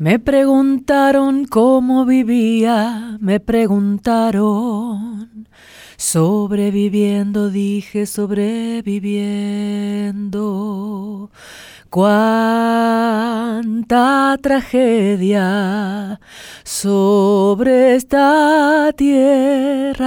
Me preguntaron cómo vivía, me preguntaron. Sobreviviendo, dije, sobreviviendo. Cuánta tragedia sobre esta tierra.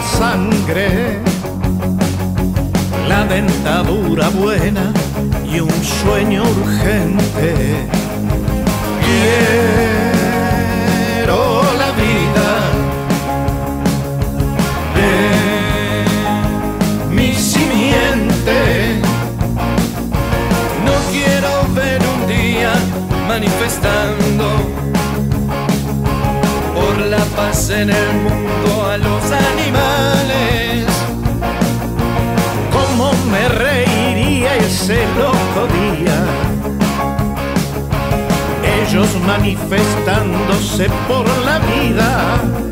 La sangre, la dentadura buena y un sueño urgente. Quiero la vida de mi simiente. No quiero ver un día manifestando por la paz en el mundo a los animales. Ese loco día. Ellos manifestándose por la vida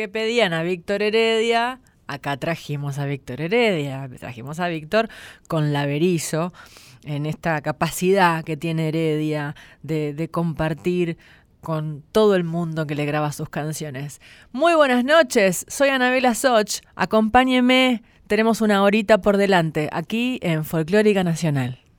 que pedían a Víctor Heredia, acá trajimos a Víctor Heredia, trajimos a Víctor con Laberizo, en esta capacidad que tiene Heredia de, compartir con todo el mundo que le graba sus canciones. Muy buenas noches, soy Anabela Soch, acompáñeme, tenemos una horita por delante aquí en Folclórica Nacional.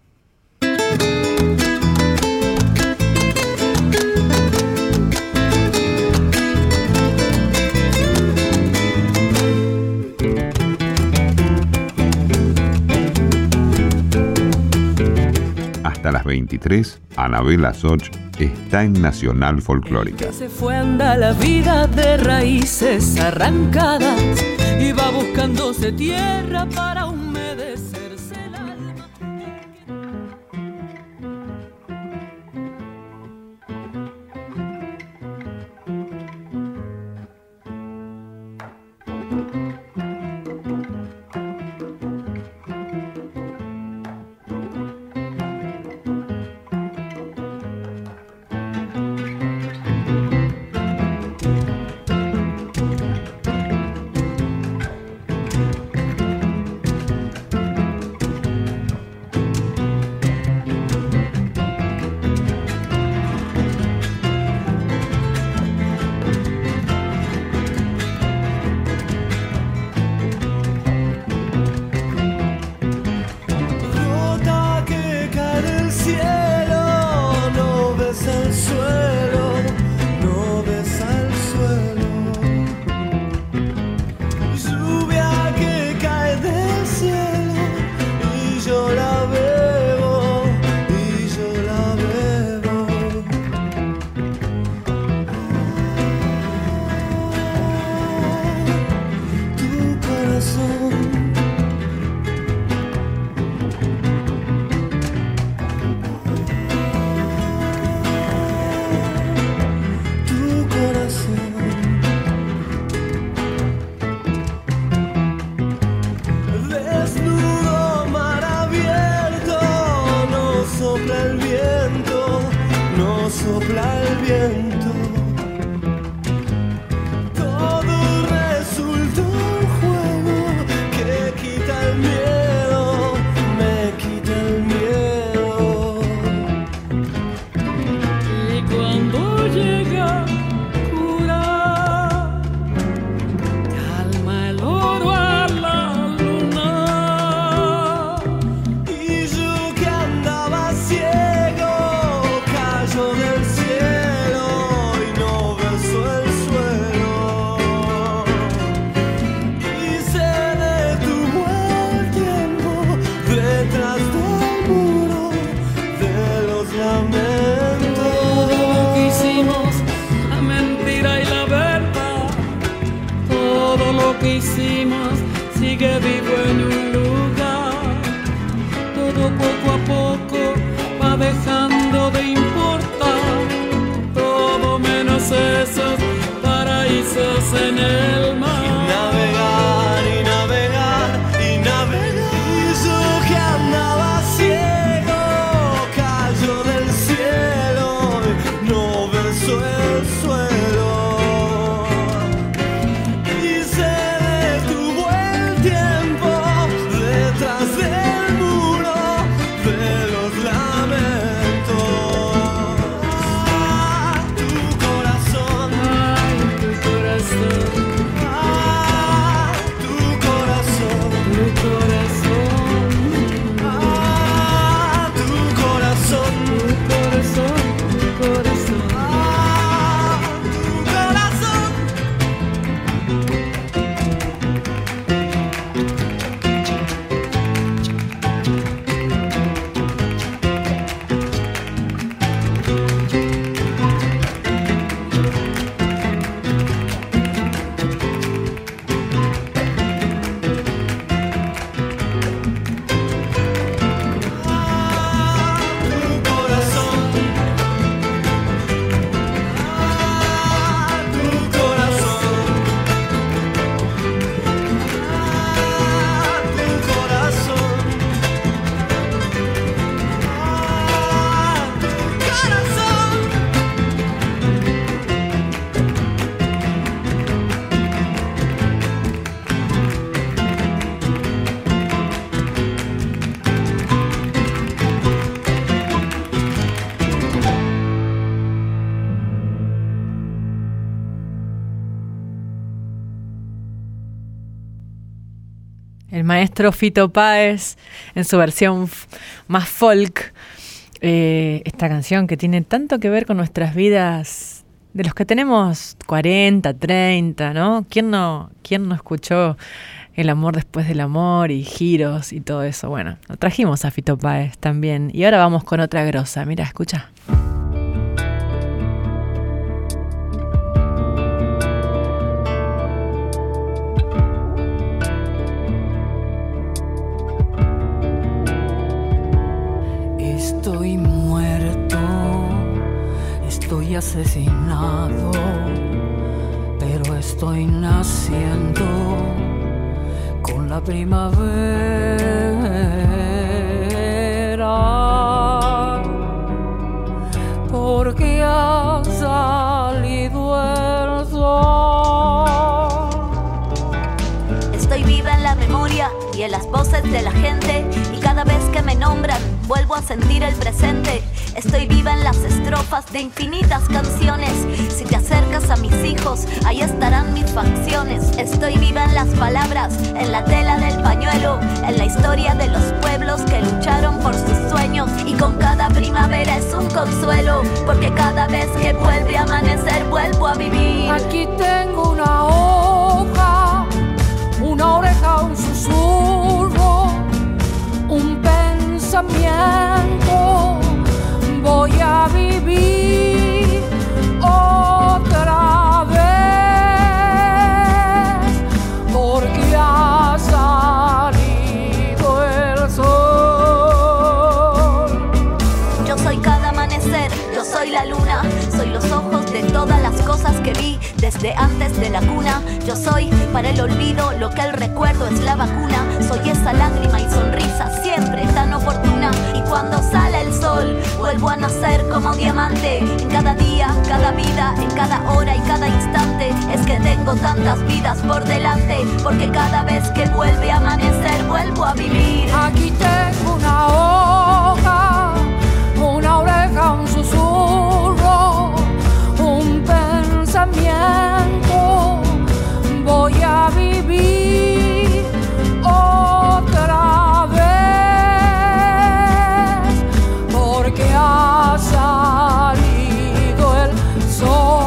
Hasta las 23, Anabela Soch está en Nacional Folclórica. Se fue anda la vida de raíces arrancadas y va buscándose tierra para un maestro Fito Páez en su versión más folk. Eh, esta canción que tiene tanto que ver con nuestras vidas de los que tenemos 40, 30, ¿no? ¿Quién no, quién no escuchó el amor después del amor y giros y todo eso? Bueno, lo trajimos a Fito Páez también. Y ahora vamos con otra grosa. Mira, escucha. Asesinado, pero estoy naciendo con la primavera, porque ha salido el sol. Estoy viva en la memoria y en las voces de la gente, y cada vez que me nombran, vuelvo a sentir el presente Estoy viva en las estrofas de infinitas canciones. Si te acercas a mis hijos, ahí estarán mis facciones. Estoy viva en las palabras, en la tela del pañuelo, en la historia de los pueblos que lucharon por sus sueños. Y con cada primavera es un consuelo, porque cada vez que vuelve a amanecer, vuelvo a vivir. Aquí tengo una hoja, voy a vivir desde antes de la cuna. Yo soy para el olvido lo que el recuerdo es la vacuna. Soy esa lágrima y sonrisa siempre tan oportuna. Y cuando sale el sol, vuelvo a nacer como diamante. En cada día, cada vida, en cada hora y cada instante. Es que tengo tantas vidas por delante. Porque cada vez que vuelve a amanecer, vuelvo a vivir. Aquí tengo una hoja, una oreja, un susurro, pensamiento. Voy a vivir otra vez porque ha salido el sol.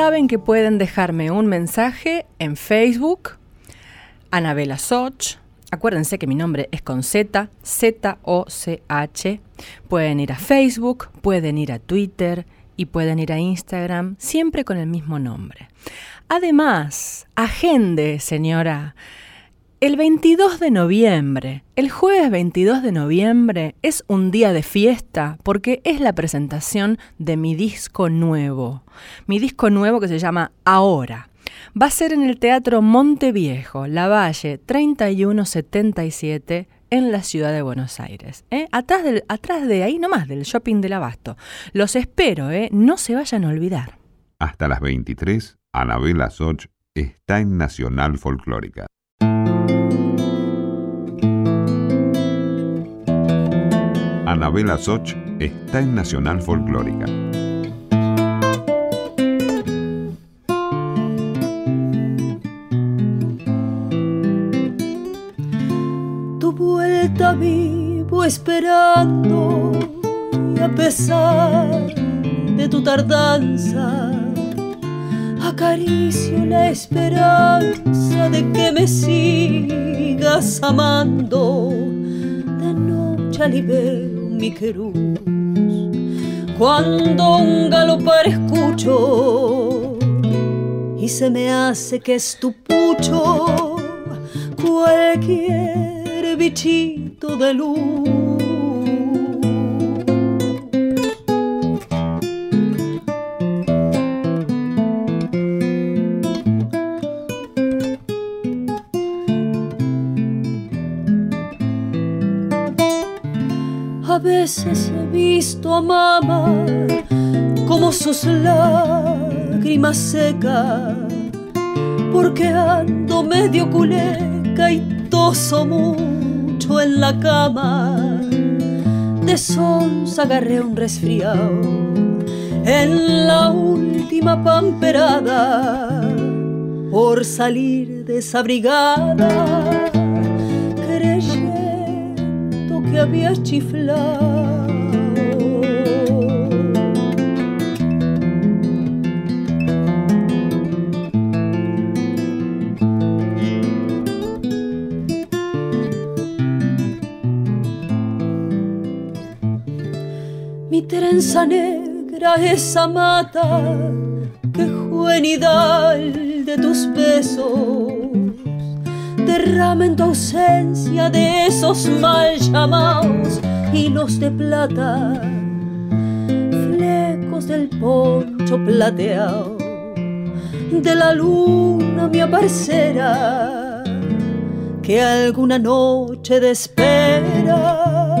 Saben que pueden dejarme un mensaje en Facebook, Anabela Soch. Acuérdense que mi nombre es con Z, Z-O-C-H. Pueden ir a Facebook, pueden ir a Twitter y pueden ir a Instagram, siempre con el mismo nombre. Además, agende, señora. El 22 de noviembre, el jueves 22 de noviembre, es un día de fiesta porque es la presentación de mi disco nuevo. Mi disco nuevo que se llama Ahora. Va a ser en el Teatro Monteviejo, La Valle 3177 en la ciudad de Buenos Aires. ¿eh? Atrás, del, atrás de ahí nomás, del shopping del Abasto. Los espero, ¿eh? no se vayan a olvidar. Hasta las 23, Anabela Soch está en Nacional Folclórica. Anabela Soch está en Nacional Folclórica. tu vuelta vivo esperando y a pesar de tu tardanza acaricio la esperanza de que me sigas amando de noche libero mi queruz cuando un galopar escucho y se me hace que es tu pucho cualquier bichito de luz. He visto a mamá como sus lágrimas secas, porque ando medio culeca y toso mucho en la cama. De sons agarré un resfriado en la última pamperada por salir desabrigada, creyendo que había chiflado. Mi trenza negra, esa mata que juvenidad de tus besos derrama en ausencia de esos mal llamados hilos de plata, flecos del poncho plateado de la luna mi aparecerá que alguna noche de espera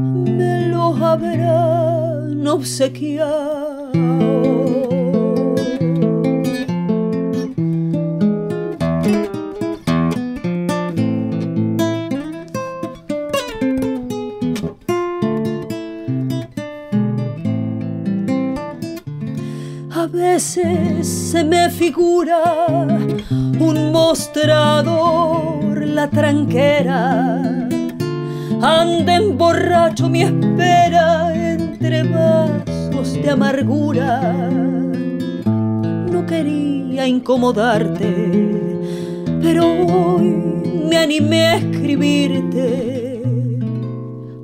me lo habrán obsequiado. Se me figura un mostrador, la tranquera. Anden borracho mi espera entre vasos de amargura. No quería incomodarte, pero hoy me animé a escribirte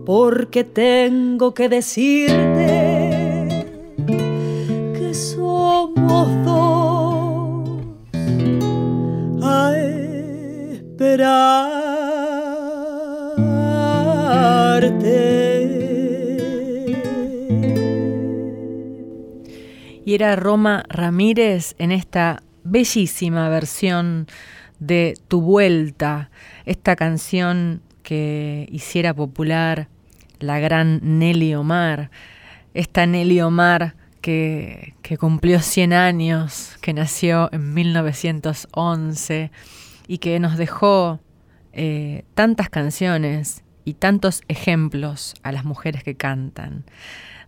porque tengo que decirte a esperarte. Y era Roma Ramírez en esta bellísima versión de Tu Vuelta, esta canción que hiciera popular la gran Nelly Omar, esta Nelly Omar que, que, cumplió 100 años, que nació en 1911 y que nos dejó eh, tantas canciones y tantos ejemplos a las mujeres que cantan.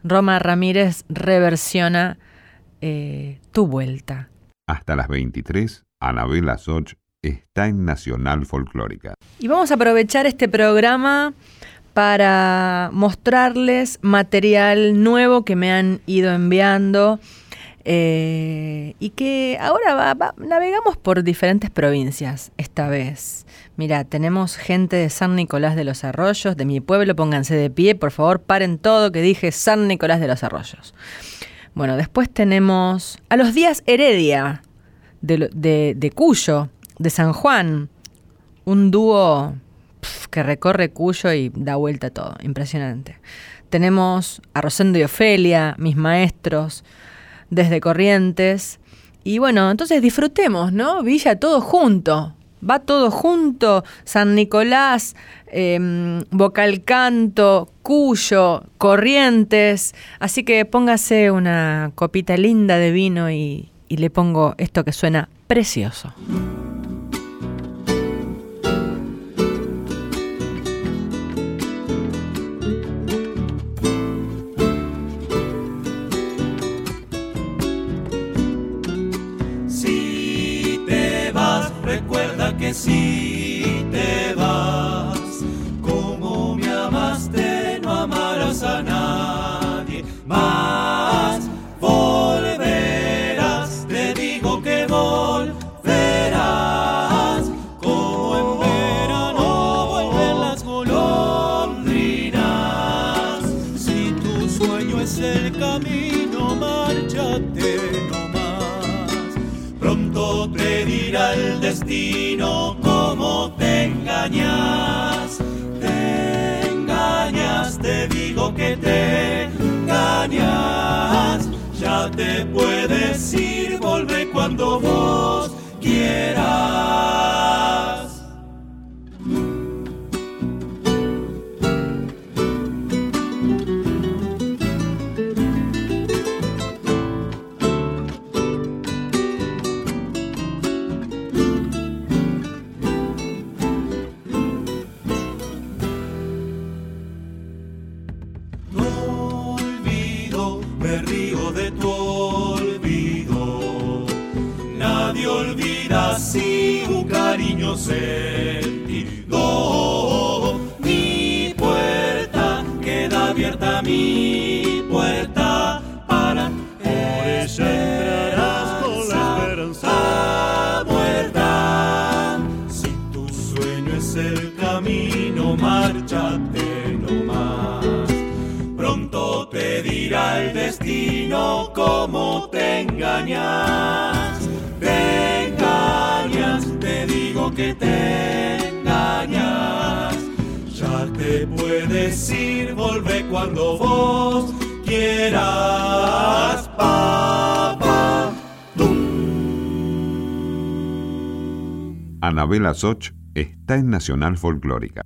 Roma Ramírez reversiona eh, Tu Vuelta. Hasta las 23, Anabela Soch está en Nacional Folclórica. Y vamos a aprovechar este programa para mostrarles material nuevo que me han ido enviando eh, y que ahora navegamos por diferentes provincias esta vez. Mira, tenemos gente de San Nicolás de los Arroyos, de mi pueblo, pónganse de pie, por favor, paren todo que dije San Nicolás de los Arroyos. Bueno, después tenemos a los días Heredia de, de, de Cuyo, de San Juan, un dúo que recorre Cuyo y da vuelta todo, impresionante. Tenemos a Rosendo y Ofelia, mis maestros, desde Corrientes. Y bueno, entonces disfrutemos, ¿no? Villa todo junto. Va todo junto, San Nicolás, eh, Vocal Canto, Cuyo, Corrientes. Así que póngase una copita linda de vino y, y le pongo esto que suena precioso. Si te vas, como me amaste, no amarás a nadie engañas, te engañas, te digo que te engañas. Ya te puedes ir, volver cuando vos quieras. say volvé cuando vos quieras, papá. Anabela Soch está en Nacional Folclórica.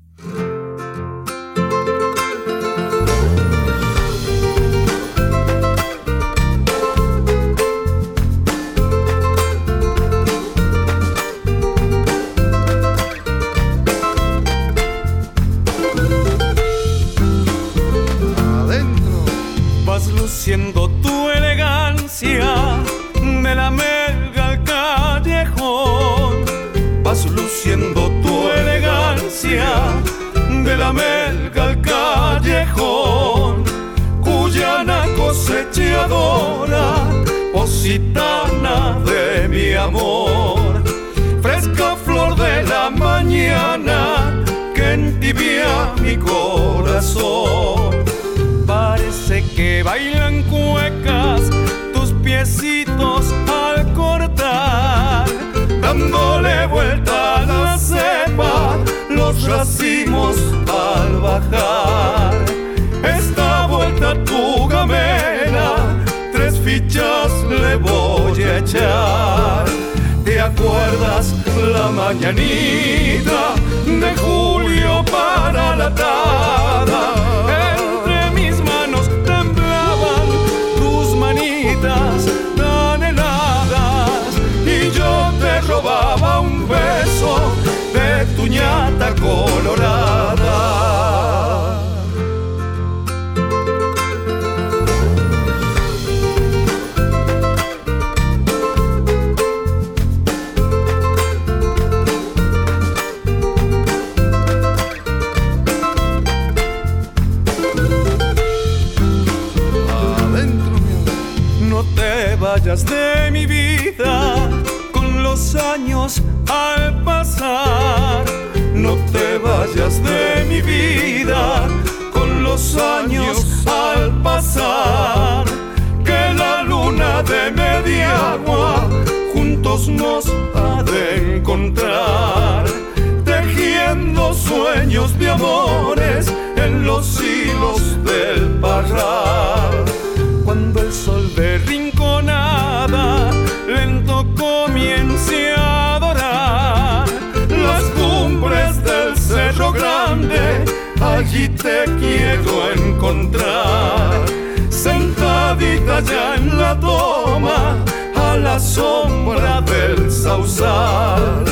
allá en la toma, a la sombra del sausal.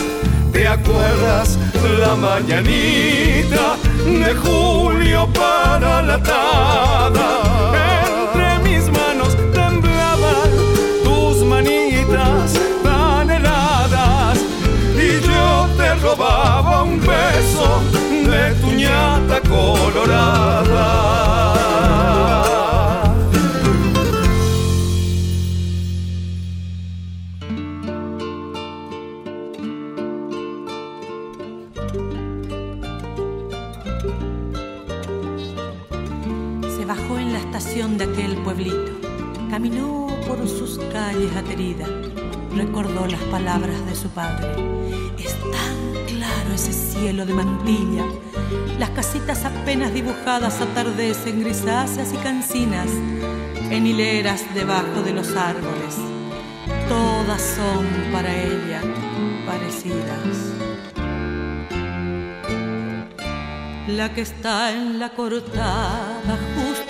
¿Te acuerdas la mañanita de julio para la tada? Entre mis manos temblaban tus manitas tan heladas y yo te robaba un beso de tu ñata colorada. bajó en la estación de aquel pueblito. Caminó por sus calles ateridas. Recordó las palabras de su padre. Es tan claro ese cielo de mantilla. Las casitas apenas dibujadas atardecen grisáceas y cancinas en hileras debajo de los árboles. Todas son para ella parecidas. La que está en la cortada justo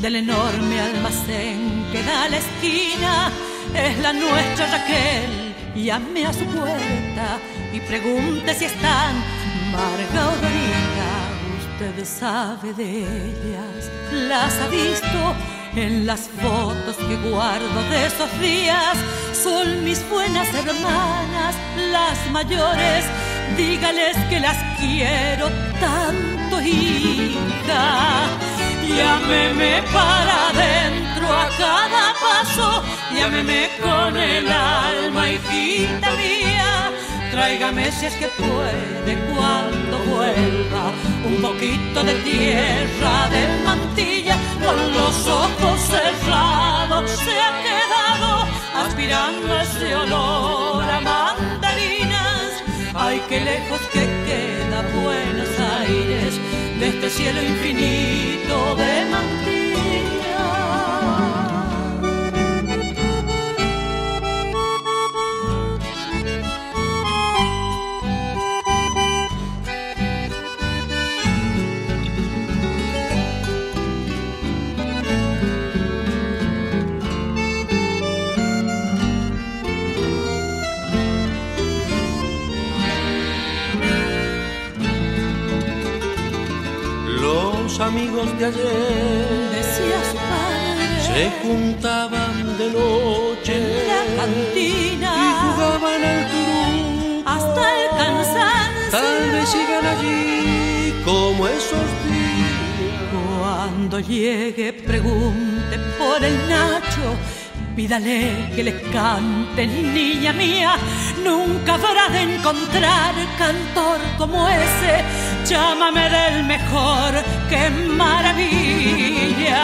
del enorme almacén que da la esquina es la nuestra Raquel. Llame a su puerta y pregunte si están Marga o Dorita. Usted sabe de ellas, las ha visto en las fotos que guardo de esos días. Son mis buenas hermanas, las mayores. Dígales que las quiero tanto, hija. Llámeme para adentro a cada paso, llámeme con el alma, hijita mía. Tráigame si es que puede cuando vuelva un poquito de tierra de mantilla con los ojos cerrados se ha quedado aspirando ese olor a. Ay, qué lejos que queda Buenos Aires de este cielo infinito de mantilla. De ayer Decía su padre se juntaban de noche en la cantina y jugaban al turú. hasta el cansancio. Tal vez sigan allí como esos días. Cuando llegue, pregunte por el Nacho. Pídale que le cante, niña mía. Nunca habrá de encontrar cantor como ese. Llámame del mejor, qué maravilla.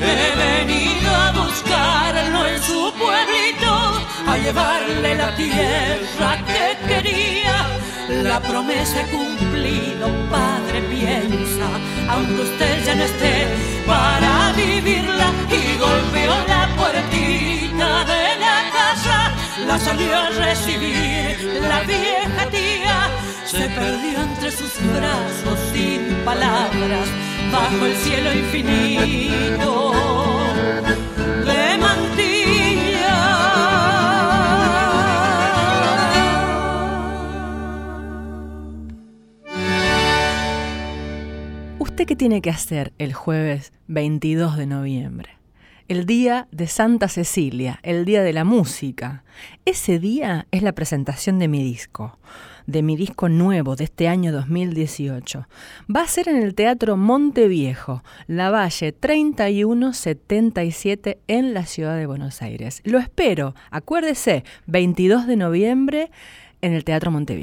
He venido a buscarlo en su pueblito, a llevarle la tierra que quería. La promesa he cumplido, padre, piensa, aunque usted ya no esté para vivirla. Y golpeó la puertita de la casa, la salió a recibir la vieja tía. Se perdió entre sus brazos sin palabras, bajo el cielo infinito de mantilla. ¿Usted qué tiene que hacer el jueves 22 de noviembre? El día de Santa Cecilia, el día de la música. Ese día es la presentación de mi disco, de mi disco nuevo de este año 2018. Va a ser en el Teatro Monte Viejo, La Valle 3177 en la ciudad de Buenos Aires. Lo espero, acuérdese, 22 de noviembre en el Teatro Monte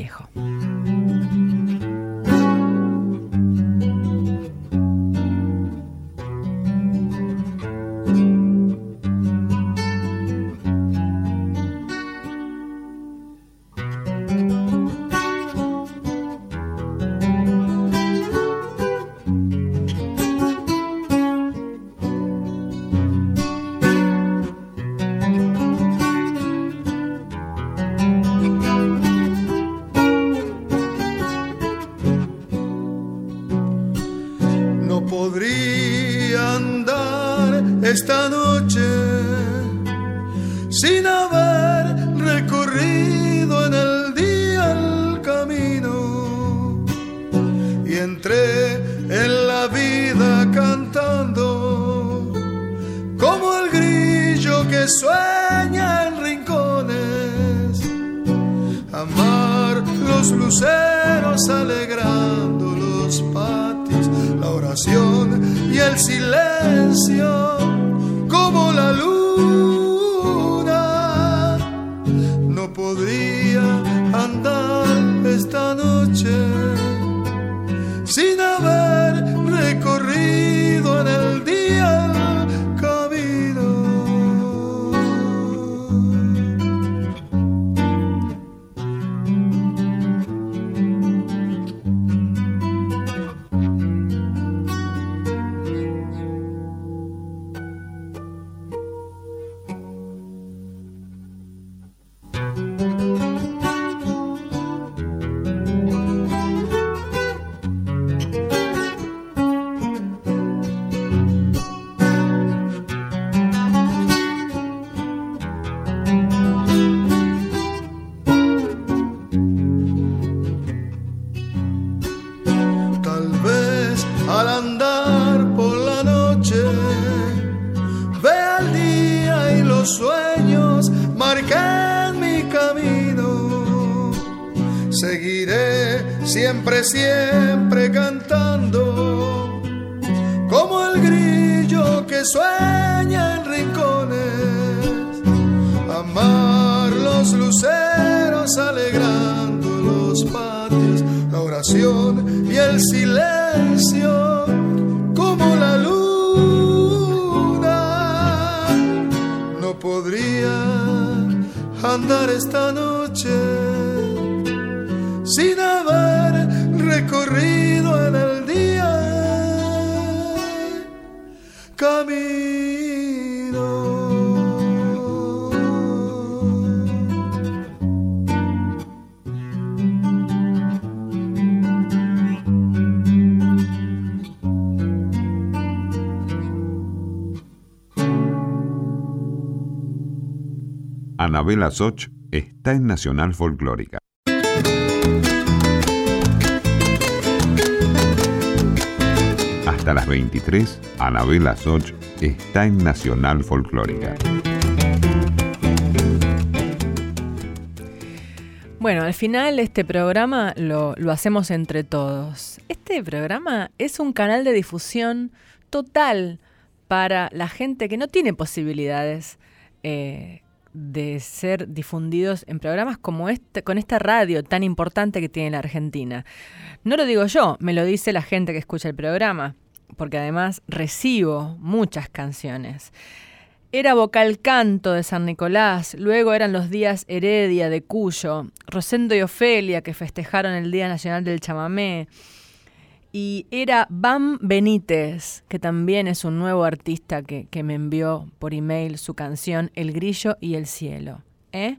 andar esta noche sin haber Anabela Soch está en Nacional Folclórica. Hasta las 23, Anabela Soch está en Nacional Folclórica. Bueno, al final este programa lo, hacemos entre todos. Este programa es un canal de difusión total para la gente que no tiene posibilidades eh, de ser difundidos en programas como este, con esta radio tan importante que tiene la Argentina. No lo digo yo, me lo dice la gente que escucha el programa, porque además recibo muchas canciones. Era vocal canto de San Nicolás, luego eran los días Heredia de Cuyo, Rosendo y Ofelia que festejaron el Día Nacional del Chamamé, y era Bam Benítez, que también es un nuevo artista que, que me envió por email su canción El Grillo y el Cielo. ¿eh?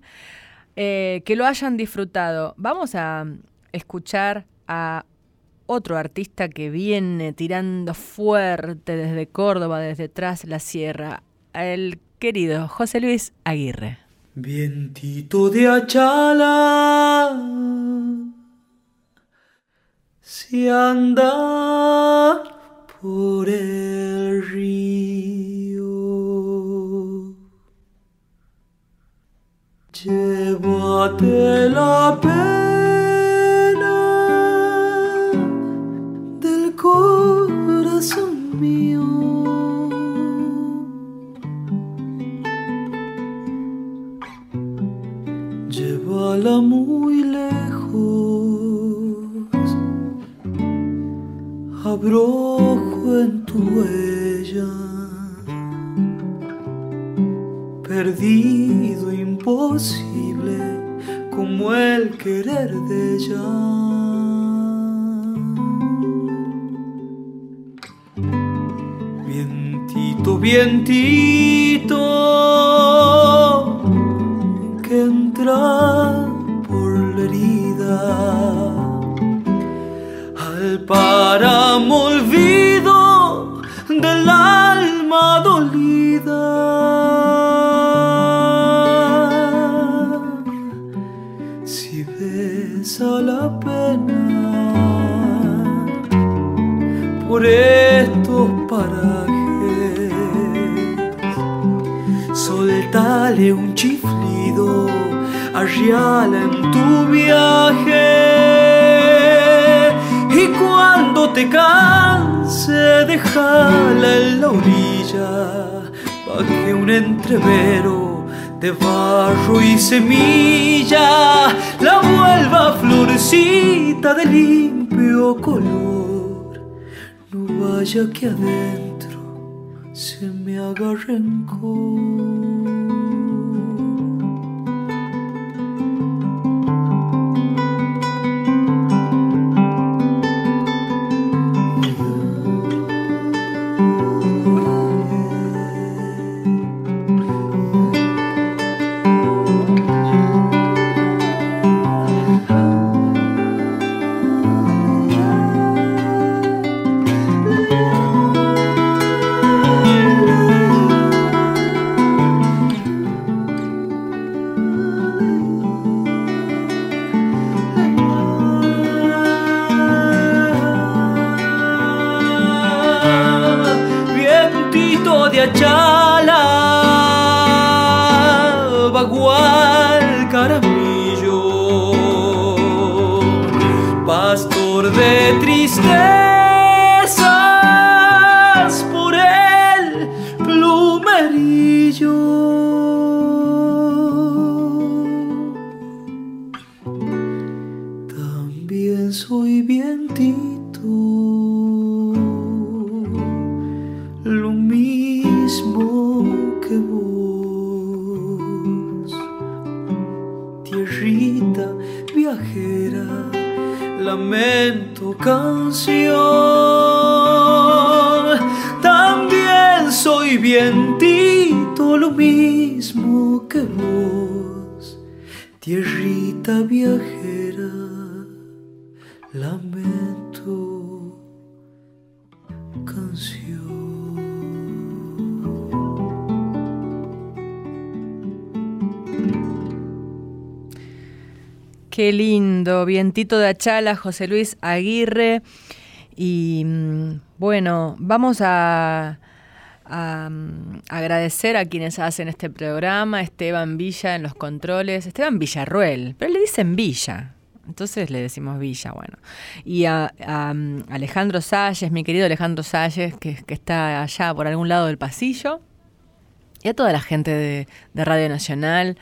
Eh, que lo hayan disfrutado. Vamos a escuchar a otro artista que viene tirando fuerte desde Córdoba, desde atrás la sierra, el querido José Luis Aguirre. Vientito de Achala, si anda por el río, llévate la abrojo en tu huella, perdido, imposible, como el querer de ella. Vientito, que entra por la herida al páramo por estos parajes soltale un chiflido, arriala en tu viaje. Y cuando te canse, déjala en la orilla, pa' que un entrevero de barro y semilla la vuelva florcita de limpio color. No vaya que adentro se me haga rencor. Mismo que vos, tierrita viajera, lamento, canción. Qué lindo, vientito de Achala, José Luis Aguirre. Y mm, bueno, vamos a, mm, agradecer a quienes hacen este programa, Esteban Villa en los controles, Esteban Villarruel, pero le dicen Villa. Entonces le decimos Villa, bueno. Y a, mm, Alejandro Salles, mi querido Alejandro Salles, que, está allá por algún lado del pasillo. Y a toda la gente de, de Radio Nacional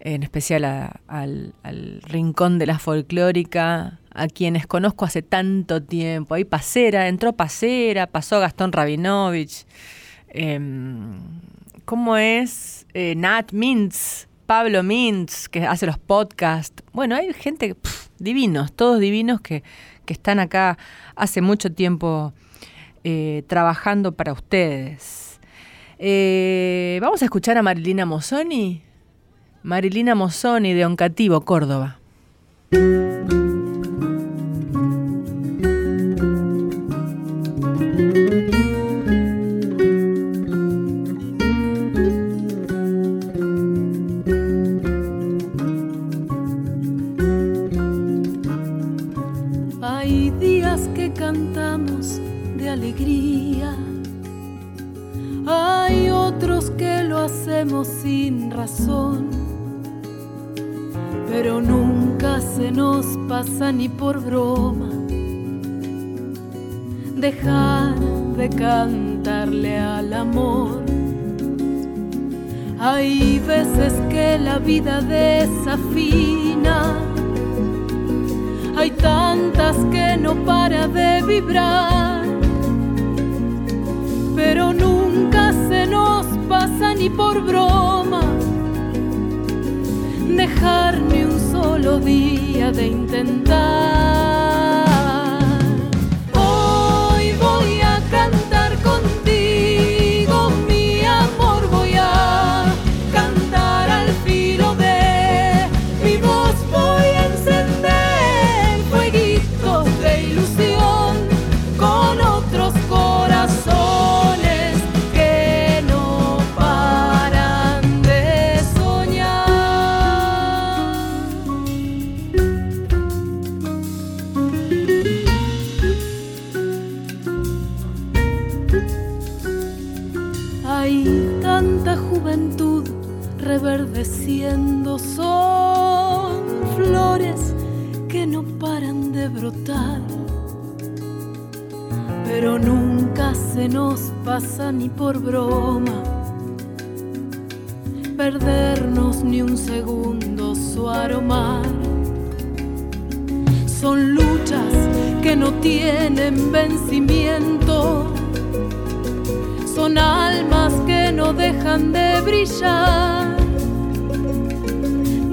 en especial a- al, al rincón de la folclórica, a quienes conozco hace tanto tiempo. Ahí Pasera, entró Pasera, pasó Gastón Rabinovich. Em, ¿Cómo es? Eh, Nat Mintz, Pablo Mintz, que hace los podcasts. Bueno, hay gente, divinos, todos divinos que, que están acá hace mucho tiempo eh, trabajando para ustedes. Eh, vamos a escuchar a Marilina Mozzoni. Marilina Mozzoni de Oncativo, Córdoba. De alegría, hay otros que lo hacemos sin razón, pero nunca se nos pasa ni por broma. Dejar de cantarle al amor. Hay veces que la vida desafina. Hay tantas que no para de vibrar, pero nunca se nos pasa ni por broma dejar ni un solo día de intentar. Se nos pasa ni por broma. Perdernos ni un segundo su aromar. Son luchas que no tienen vencimiento. Son almas que no dejan de brillar,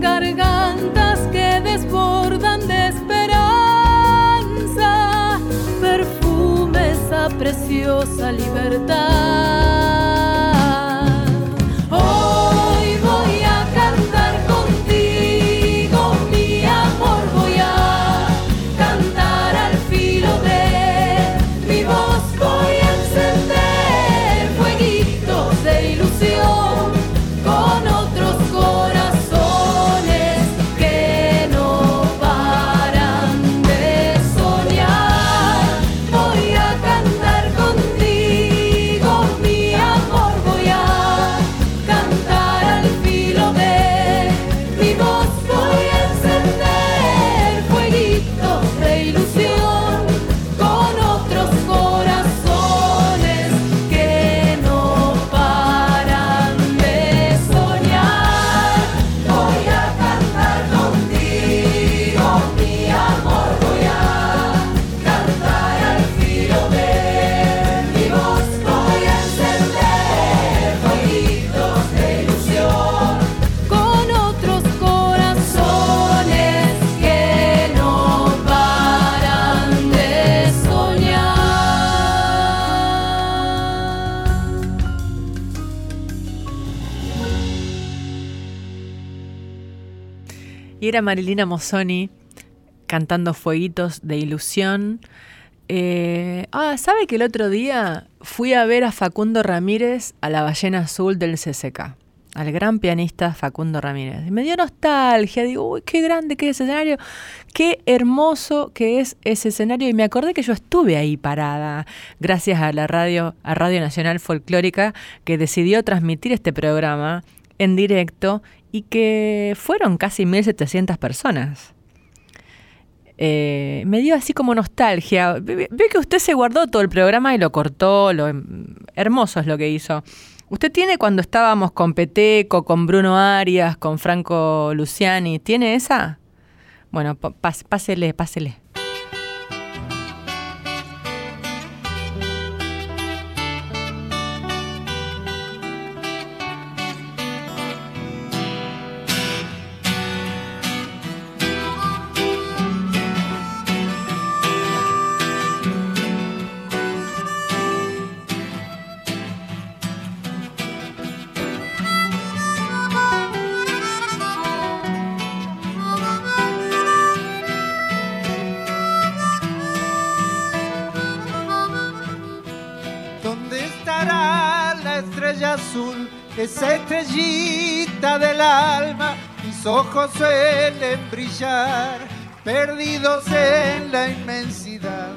gargantas preciosa libertad. Y era Marilina Mozzoni cantando Fueguitos de Ilusión. Eh, ah, ¿sabe que el otro día fui a ver a Facundo Ramírez a la ballena azul del CCK? Al gran pianista Facundo Ramírez. Me dio nostalgia, digo, uy, qué grande que es escenario, qué hermoso que es ese escenario. Y me acordé que yo estuve ahí parada, gracias a la radio, a Radio Nacional Folclórica, que decidió transmitir este programa en directo y que fueron casi 1.700 personas. Eh, me dio así como nostalgia. Ve, que usted se guardó todo el programa y lo cortó, lo hermoso es lo que hizo. Usted tiene cuando estábamos con Peteco, con Bruno Arias, con Franco Luciani, ¿tiene esa? Bueno, pásele, pásele. Ojos suelen brillar, perdidos en la inmensidad.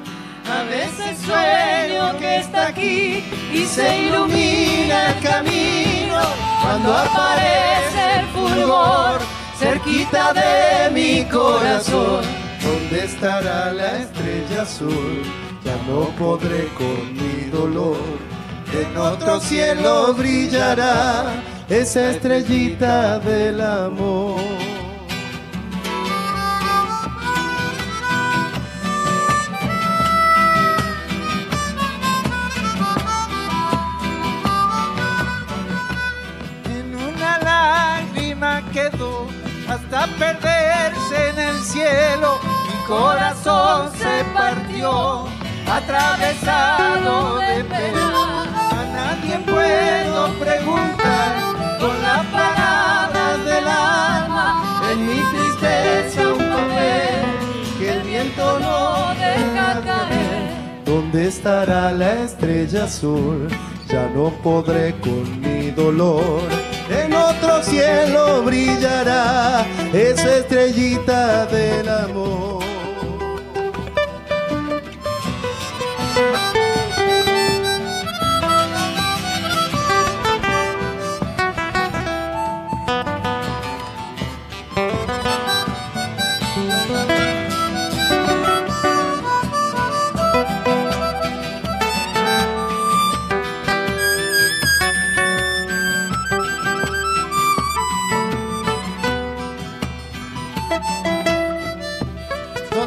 A veces sueño que está aquí y se ilumina el camino cuando aparece el fulgor cerquita de mi corazón. ¿Dónde estará la estrella azul? Ya no podré con mi dolor. En otro cielo brillará esa estrellita del amor. Corazón se partió, atravesado de pena. A nadie puedo preguntar con las palabras del alma. En mi tristeza un papel que el viento no deja. ¿Dónde estará la estrella azul? Ya no podré con mi dolor. En otro cielo brillará esa estrellita del amor.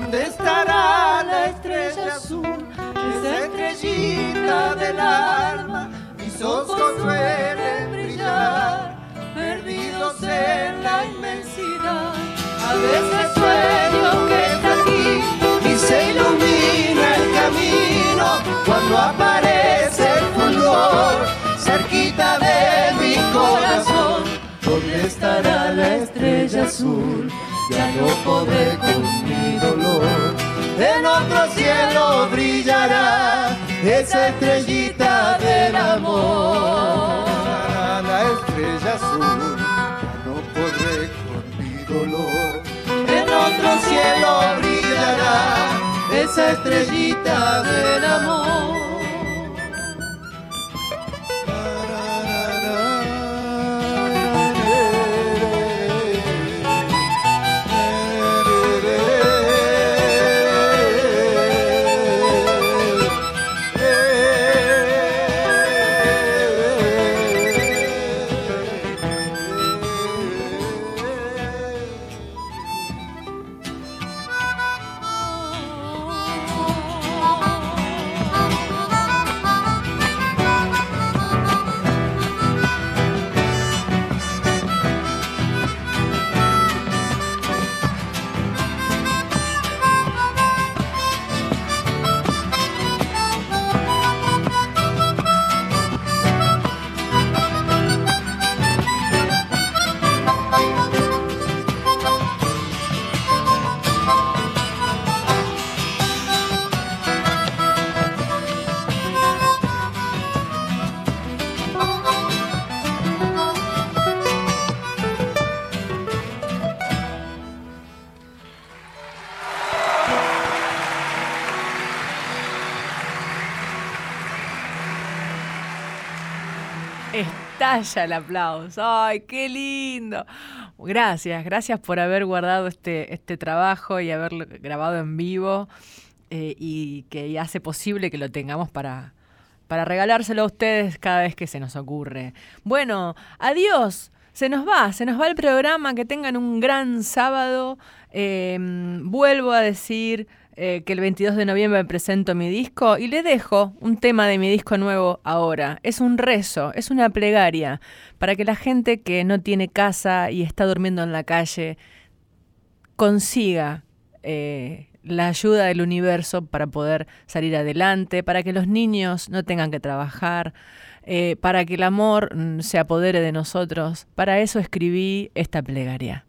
¿Dónde estará la estrella azul? Esa estrellita del alma. Mis ojos suelen brillar, perdidos en la inmensidad. A veces sueño que está aquí y se ilumina el camino cuando aparece el fulgor cerquita de mi corazón. ¿Dónde estará la estrella azul? Ya no podré con mi dolor. En otro cielo brillará esa estrellita del amor. La estrella azul, ya no podré con mi dolor. En otro cielo brillará esa estrellita del amor. Estalla el aplauso. ¡Ay, qué lindo! Gracias, gracias por haber guardado este, este trabajo y haberlo grabado en vivo eh, y que hace posible que lo tengamos para, para regalárselo a ustedes cada vez que se nos ocurre. Bueno, adiós. Se nos va, se nos va el programa. Que tengan un gran sábado. Eh, vuelvo a decir eh, que el 22 de noviembre presento mi disco y le dejo un tema de mi disco nuevo ahora. Es un rezo, es una plegaria para que la gente que no tiene casa y está durmiendo en la calle consiga eh, la ayuda del universo para poder salir adelante, para que los niños no tengan que trabajar, eh, para que el amor mm, se apodere de nosotros. Para eso escribí esta plegaria.